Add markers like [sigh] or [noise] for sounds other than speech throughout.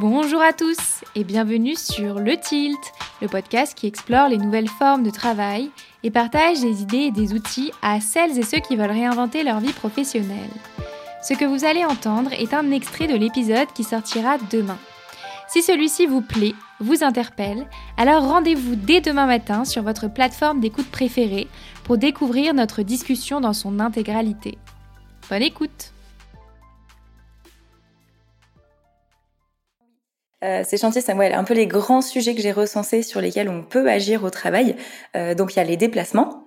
Bonjour à tous et bienvenue sur Le Tilt, le podcast qui explore les nouvelles formes de travail et partage des idées et des outils à celles et ceux qui veulent réinventer leur vie professionnelle. Ce que vous allez entendre est un extrait de l'épisode qui sortira demain. Si celui-ci vous plaît, vous interpelle, alors rendez-vous dès demain matin sur votre plateforme d'écoute préférée pour découvrir notre discussion dans son intégralité. Bonne écoute Euh, ces chantiers, c'est ouais, un peu les grands sujets que j'ai recensés sur lesquels on peut agir au travail. Euh, donc il y a les déplacements,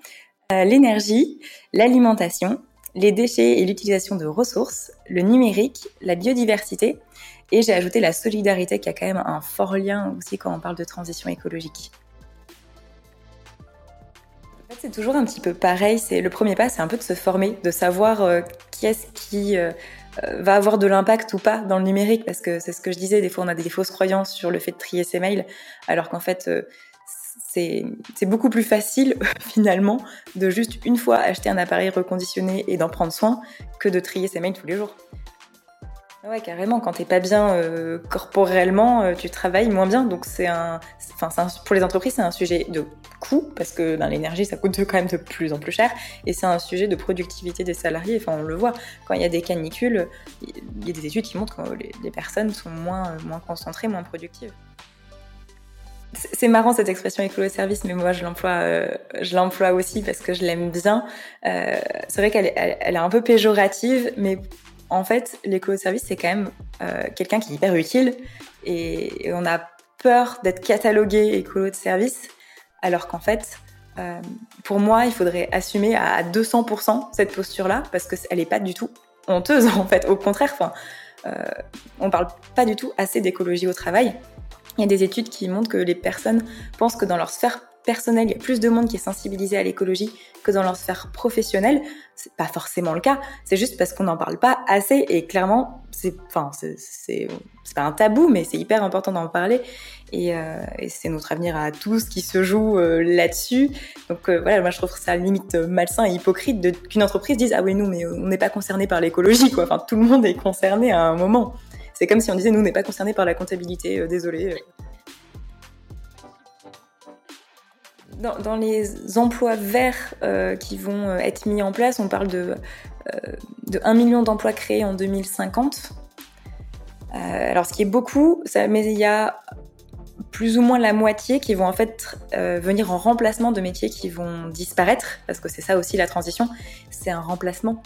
euh, l'énergie, l'alimentation, les déchets et l'utilisation de ressources, le numérique, la biodiversité, et j'ai ajouté la solidarité qui a quand même un fort lien aussi quand on parle de transition écologique. C'est toujours un petit peu pareil. C'est le premier pas, c'est un peu de se former, de savoir qui est-ce qui euh, va avoir de l'impact ou pas dans le numérique parce que c'est ce que je disais, des fois on a des fausses croyances sur le fait de trier ses mails alors qu'en fait euh, c'est beaucoup plus facile [laughs] finalement de juste une fois acheter un appareil reconditionné et d'en prendre soin que de trier ses mails tous les jours. Ouais, carrément. Quand t'es pas bien euh, corporellement, euh, tu travailles moins bien. Donc c'est un, enfin, pour les entreprises, c'est un sujet de coût parce que ben, l'énergie, ça coûte quand même de plus en plus cher. Et c'est un sujet de productivité des salariés. Enfin, on le voit quand il y a des canicules, il y a des études qui montrent que les, personnes sont moins, moins concentrées, moins productives. C'est marrant cette expression écolo-service, mais moi je l'emploie, euh, aussi parce que je l'aime bien. c'est vrai qu'elle elle est un peu péjorative, mais en fait, l'éco-service, c'est quand même euh, quelqu'un qui est hyper utile et, on a peur d'être catalogué écolo de service, alors qu'en fait, euh, pour moi, il faudrait assumer à 200% cette posture-là parce qu'elle n'est pas du tout honteuse [laughs] en fait. Au contraire, enfin, euh, on parle pas du tout assez d'écologie au travail. Il y a des études qui montrent que les personnes pensent que dans leur sphère personnelle, il y a plus de monde qui est sensibilisé à l'écologie que dans leur sphère professionnelle. C'est pas forcément le cas. C'est juste parce qu'on n'en parle pas assez et clairement, c'est, enfin, c'est, pas un tabou, mais c'est hyper important d'en parler et, euh, c'est notre avenir à tous qui se joue euh, là-dessus. Donc euh, voilà, moi je trouve ça limite malsain et hypocrite qu'une entreprise dise ah oui nous mais on n'est pas concerné par l'écologie. Enfin tout le monde est concerné à un moment. C'est comme si on disait nous on n'est pas concerné par la comptabilité. désolé. Dans, les emplois verts euh, qui vont euh, être mis en place, on parle de, euh, de 1 million d'emplois créés en 2050. alors ce qui est beaucoup, mais il y a plus ou moins la moitié qui vont en fait venir en remplacement de métiers qui vont disparaître, parce que c'est ça aussi la transition, c'est un remplacement.